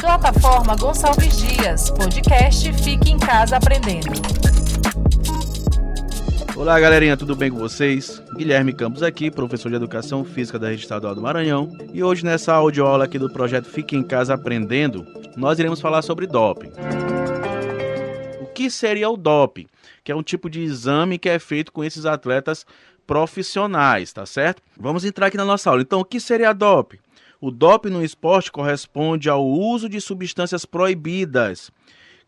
Plataforma Gonçalves Dias, podcast Fique em Casa Aprendendo. Olá, galerinha, tudo bem com vocês? Guilherme Campos aqui, professor de Educação Física da Rede Estadual do Maranhão. E hoje, nessa audioaula aqui do projeto Fique em Casa Aprendendo, nós iremos falar sobre doping. O que seria o doping? Que é um tipo de exame que é feito com esses atletas profissionais, tá certo? Vamos entrar aqui na nossa aula. Então, o que seria doping? O doping no esporte corresponde ao uso de substâncias proibidas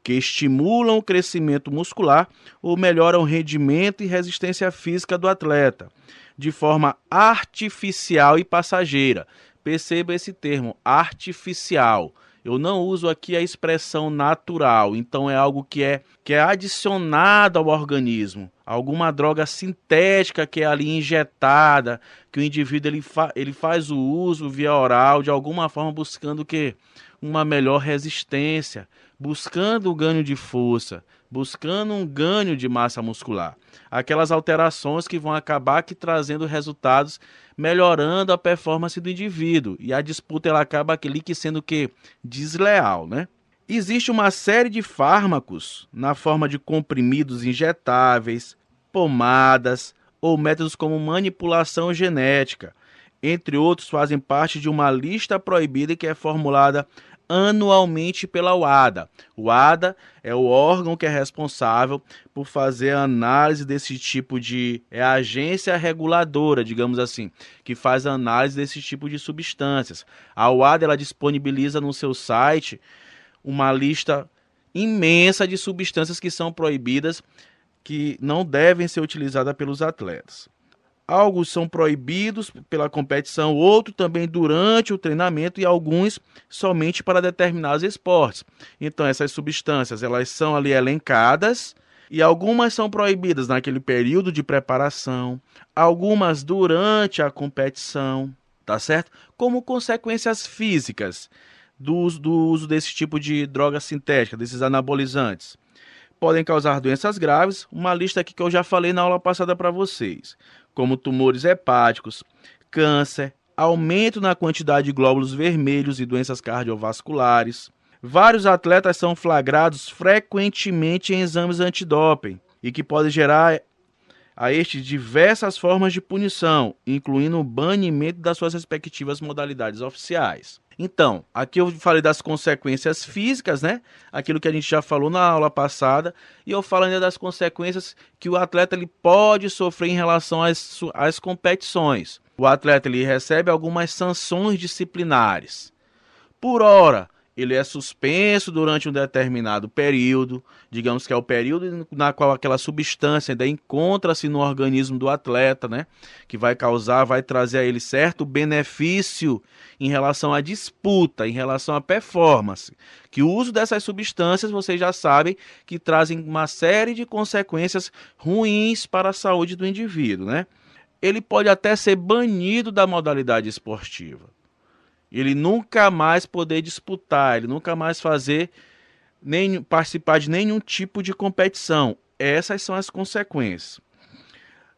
que estimulam o crescimento muscular ou melhoram o rendimento e resistência física do atleta, de forma artificial e passageira. Perceba esse termo, artificial. Eu não uso aqui a expressão natural, então é algo que é, que é adicionado ao organismo, alguma droga sintética que é ali injetada, que o indivíduo ele, fa, ele faz o uso via oral de alguma forma buscando que uma melhor resistência, buscando o ganho de força, buscando um ganho de massa muscular. Aquelas alterações que vão acabar trazendo resultados, melhorando a performance do indivíduo. E a disputa ela acaba ali que sendo que desleal, né? Existe uma série de fármacos na forma de comprimidos injetáveis, pomadas ou métodos como manipulação genética, entre outros, fazem parte de uma lista proibida que é formulada anualmente pela UADA. O ADA é o órgão que é responsável por fazer a análise desse tipo de. É a agência reguladora, digamos assim, que faz a análise desse tipo de substâncias. A UADA ela disponibiliza no seu site uma lista imensa de substâncias que são proibidas, que não devem ser utilizadas pelos atletas. Alguns são proibidos pela competição, outros também durante o treinamento e alguns somente para determinados esportes. Então essas substâncias, elas são ali elencadas e algumas são proibidas naquele período de preparação, algumas durante a competição, tá certo? Como consequências físicas do uso, do uso desse tipo de droga sintética, desses anabolizantes podem causar doenças graves, uma lista aqui que eu já falei na aula passada para vocês como tumores hepáticos, câncer, aumento na quantidade de glóbulos vermelhos e doenças cardiovasculares. Vários atletas são flagrados frequentemente em exames antidoping e que podem gerar a estes diversas formas de punição, incluindo o banimento das suas respectivas modalidades oficiais. Então, aqui eu falei das consequências físicas, né? Aquilo que a gente já falou na aula passada, e eu falo ainda das consequências que o atleta ele pode sofrer em relação às, às competições. O atleta ele recebe algumas sanções disciplinares. Por hora, ele é suspenso durante um determinado período, digamos que é o período na qual aquela substância ainda encontra-se no organismo do atleta, né? Que vai causar, vai trazer a ele certo benefício em relação à disputa, em relação à performance. Que o uso dessas substâncias, vocês já sabem, que trazem uma série de consequências ruins para a saúde do indivíduo, né? Ele pode até ser banido da modalidade esportiva ele nunca mais poder disputar, ele nunca mais fazer nem participar de nenhum tipo de competição. Essas são as consequências.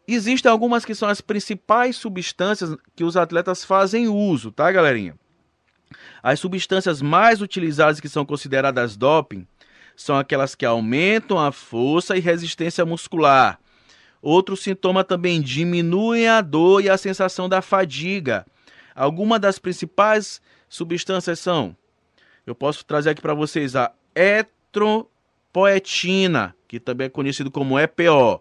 Existem algumas que são as principais substâncias que os atletas fazem uso, tá, galerinha? As substâncias mais utilizadas que são consideradas doping são aquelas que aumentam a força e resistência muscular. Outro sintoma também diminuem a dor e a sensação da fadiga Algumas das principais substâncias são, eu posso trazer aqui para vocês a etropoetina, que também é conhecido como EPO.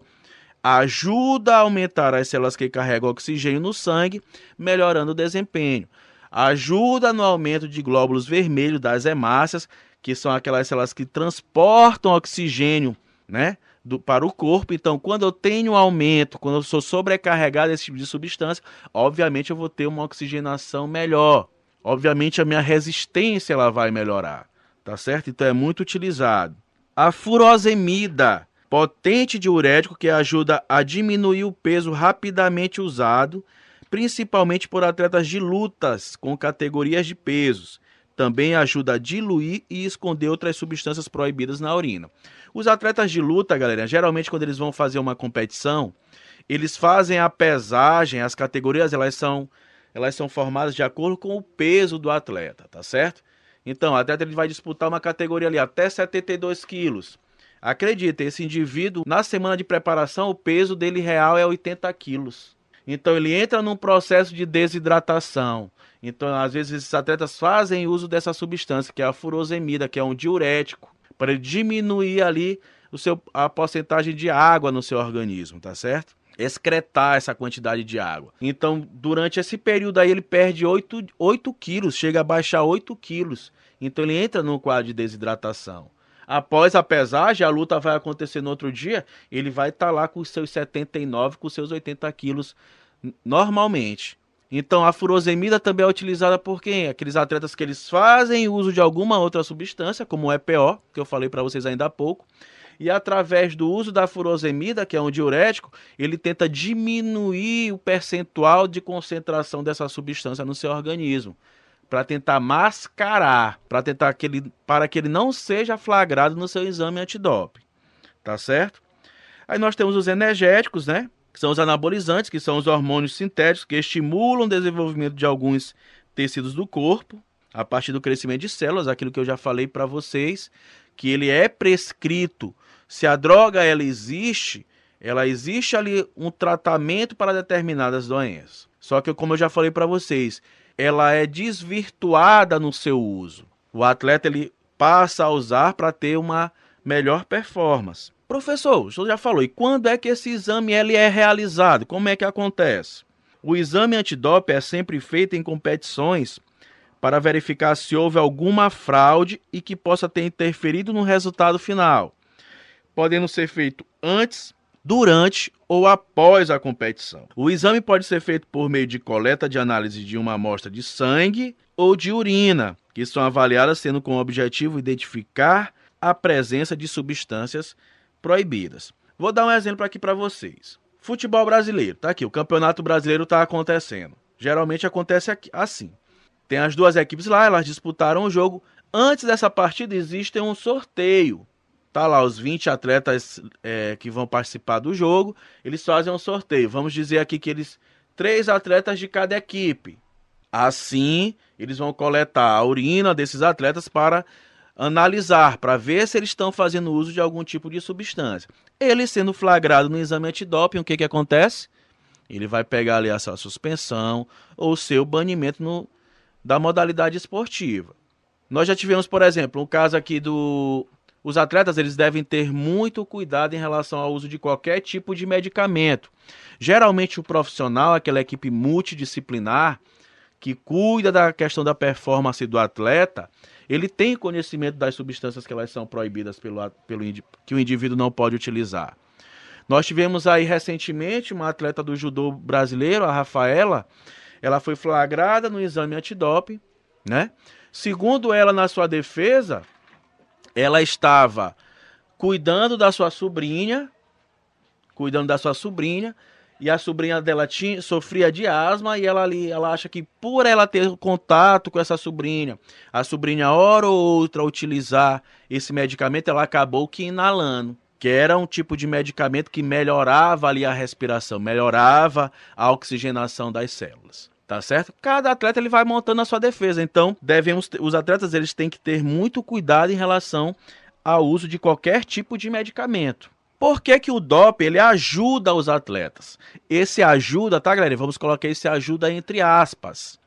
Ajuda a aumentar as células que carregam oxigênio no sangue, melhorando o desempenho. Ajuda no aumento de glóbulos vermelhos das hemácias, que são aquelas células que transportam oxigênio, né? Do, para o corpo. Então, quando eu tenho aumento, quando eu sou sobrecarregado desse tipo de substância, obviamente eu vou ter uma oxigenação melhor. Obviamente a minha resistência ela vai melhorar, tá certo? Então é muito utilizado. A furosemida, potente diurético que ajuda a diminuir o peso rapidamente usado, principalmente por atletas de lutas com categorias de pesos. Também ajuda a diluir e esconder outras substâncias proibidas na urina. Os atletas de luta, galera, geralmente quando eles vão fazer uma competição, eles fazem a pesagem, as categorias elas são elas são formadas de acordo com o peso do atleta, tá certo? Então, o atleta ele vai disputar uma categoria ali até 72 quilos. Acredita, esse indivíduo, na semana de preparação, o peso dele real é 80 quilos. Então, ele entra num processo de desidratação. Então, às vezes, esses atletas fazem uso dessa substância, que é a furosemida, que é um diurético, para diminuir ali o seu, a porcentagem de água no seu organismo, tá certo? excretar essa quantidade de água. Então, durante esse período aí, ele perde 8, 8 quilos, chega a baixar 8 quilos. Então, ele entra no quadro de desidratação. Após a pesagem, a luta vai acontecer no outro dia, ele vai estar tá lá com seus 79, com seus 80 quilos normalmente. Então, a furosemida também é utilizada por quem? Aqueles atletas que eles fazem uso de alguma outra substância, como o EPO, que eu falei para vocês ainda há pouco, e através do uso da furosemida, que é um diurético, ele tenta diminuir o percentual de concentração dessa substância no seu organismo, para tentar mascarar, para tentar que ele, para que ele não seja flagrado no seu exame antidoping. Tá certo? Aí nós temos os energéticos, né? Que são os anabolizantes, que são os hormônios sintéticos que estimulam o desenvolvimento de alguns tecidos do corpo a partir do crescimento de células, aquilo que eu já falei para vocês, que ele é prescrito se a droga ela existe, ela existe ali um tratamento para determinadas doenças. Só que como eu já falei para vocês, ela é desvirtuada no seu uso. O atleta ele passa a usar para ter uma melhor performance. Professor, o senhor já falou, e quando é que esse exame ele é realizado? Como é que acontece? O exame antidoping é sempre feito em competições para verificar se houve alguma fraude e que possa ter interferido no resultado final podendo ser feito antes, durante ou após a competição. O exame pode ser feito por meio de coleta de análise de uma amostra de sangue ou de urina, que são avaliadas tendo como objetivo identificar a presença de substâncias proibidas. Vou dar um exemplo aqui para vocês. Futebol brasileiro, tá aqui, o Campeonato Brasileiro está acontecendo. Geralmente acontece aqui, assim. Tem as duas equipes lá, elas disputaram o jogo. Antes dessa partida existe um sorteio Tá lá os 20 atletas é, que vão participar do jogo. Eles fazem um sorteio. Vamos dizer aqui que eles. Três atletas de cada equipe. Assim, eles vão coletar a urina desses atletas para analisar, para ver se eles estão fazendo uso de algum tipo de substância. Ele sendo flagrado no exame antidoping, o que, que acontece? Ele vai pegar ali a sua suspensão ou seu banimento no, da modalidade esportiva. Nós já tivemos, por exemplo, um caso aqui do os atletas eles devem ter muito cuidado em relação ao uso de qualquer tipo de medicamento. Geralmente o profissional, aquela equipe multidisciplinar que cuida da questão da performance do atleta, ele tem conhecimento das substâncias que elas são proibidas pelo, pelo que o indivíduo não pode utilizar. Nós tivemos aí recentemente uma atleta do judô brasileiro, a Rafaela, ela foi flagrada no exame antidoping, né? Segundo ela na sua defesa, ela estava cuidando da sua sobrinha, cuidando da sua sobrinha, e a sobrinha dela tinha, sofria de asma e ela ali, ela acha que por ela ter contato com essa sobrinha, a sobrinha hora ou outra utilizar esse medicamento, ela acabou que inalando, que era um tipo de medicamento que melhorava ali a respiração, melhorava a oxigenação das células tá certo? Cada atleta ele vai montando a sua defesa. Então, devemos os atletas eles têm que ter muito cuidado em relação ao uso de qualquer tipo de medicamento. Por que, que o DOP ele ajuda os atletas? Esse ajuda, tá, galera? Vamos colocar esse ajuda entre aspas,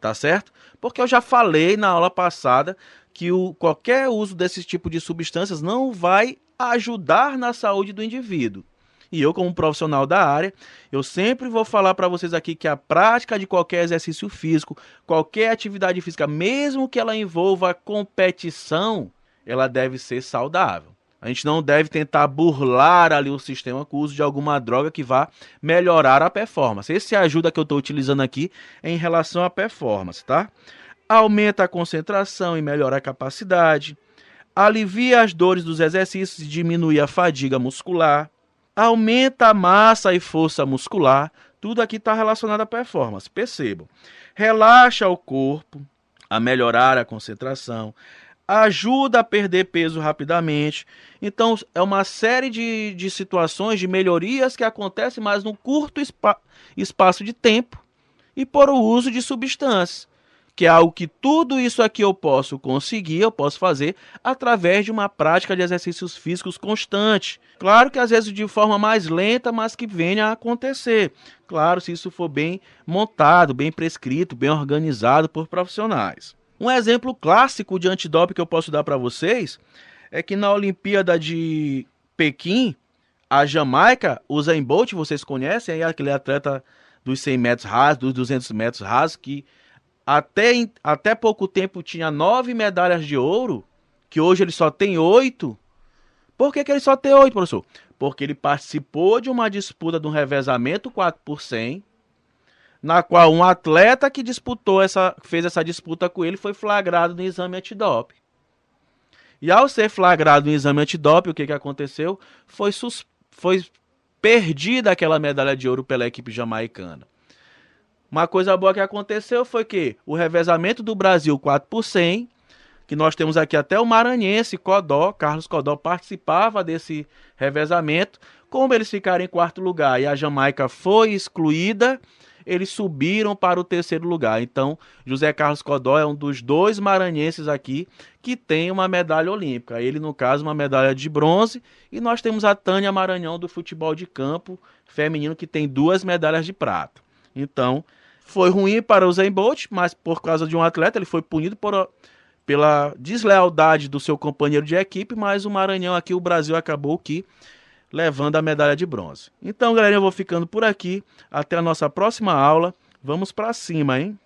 tá certo? Porque eu já falei na aula passada que o, qualquer uso desse tipo de substâncias não vai ajudar na saúde do indivíduo. E eu, como profissional da área, eu sempre vou falar para vocês aqui que a prática de qualquer exercício físico, qualquer atividade física, mesmo que ela envolva competição, ela deve ser saudável. A gente não deve tentar burlar ali o sistema com o uso de alguma droga que vá melhorar a performance. Esse ajuda que eu estou utilizando aqui é em relação à performance, tá? Aumenta a concentração e melhora a capacidade. Alivia as dores dos exercícios e diminui a fadiga muscular aumenta a massa e força muscular. Tudo aqui está relacionado à performance. Percebam. Relaxa o corpo, a melhorar a concentração, ajuda a perder peso rapidamente. Então, é uma série de, de situações, de melhorias que acontecem, mas num curto espa espaço de tempo e por o uso de substâncias que é algo que tudo isso aqui eu posso conseguir, eu posso fazer através de uma prática de exercícios físicos constante. Claro que às vezes de forma mais lenta, mas que venha a acontecer. Claro, se isso for bem montado, bem prescrito, bem organizado por profissionais. Um exemplo clássico de antidoping que eu posso dar para vocês é que na Olimpíada de Pequim, a Jamaica, o Zayn Bolt, vocês conhecem, aquele atleta dos 100 metros rasos, dos 200 metros rasos, que até, até pouco tempo tinha nove medalhas de ouro, que hoje ele só tem oito. Por que, que ele só tem oito, professor? Porque ele participou de uma disputa de um revezamento 4 por 100, na qual um atleta que disputou essa, fez essa disputa com ele foi flagrado no exame antidoping. E ao ser flagrado no exame antidoping, o que, que aconteceu? Foi, sus, foi perdida aquela medalha de ouro pela equipe jamaicana. Uma coisa boa que aconteceu foi que o revezamento do Brasil 4 por 100, que nós temos aqui até o maranhense Codó, Carlos Codó participava desse revezamento. Como eles ficaram em quarto lugar e a Jamaica foi excluída, eles subiram para o terceiro lugar. Então, José Carlos Codó é um dos dois maranhenses aqui que tem uma medalha olímpica. Ele, no caso, uma medalha de bronze. E nós temos a Tânia Maranhão do futebol de campo feminino, que tem duas medalhas de prata. Então, foi ruim para o Zen Bolt, mas por causa de um atleta, ele foi punido por, pela deslealdade do seu companheiro de equipe, mas o Maranhão aqui, o Brasil acabou que levando a medalha de bronze. Então, galera, eu vou ficando por aqui. Até a nossa próxima aula. Vamos para cima, hein?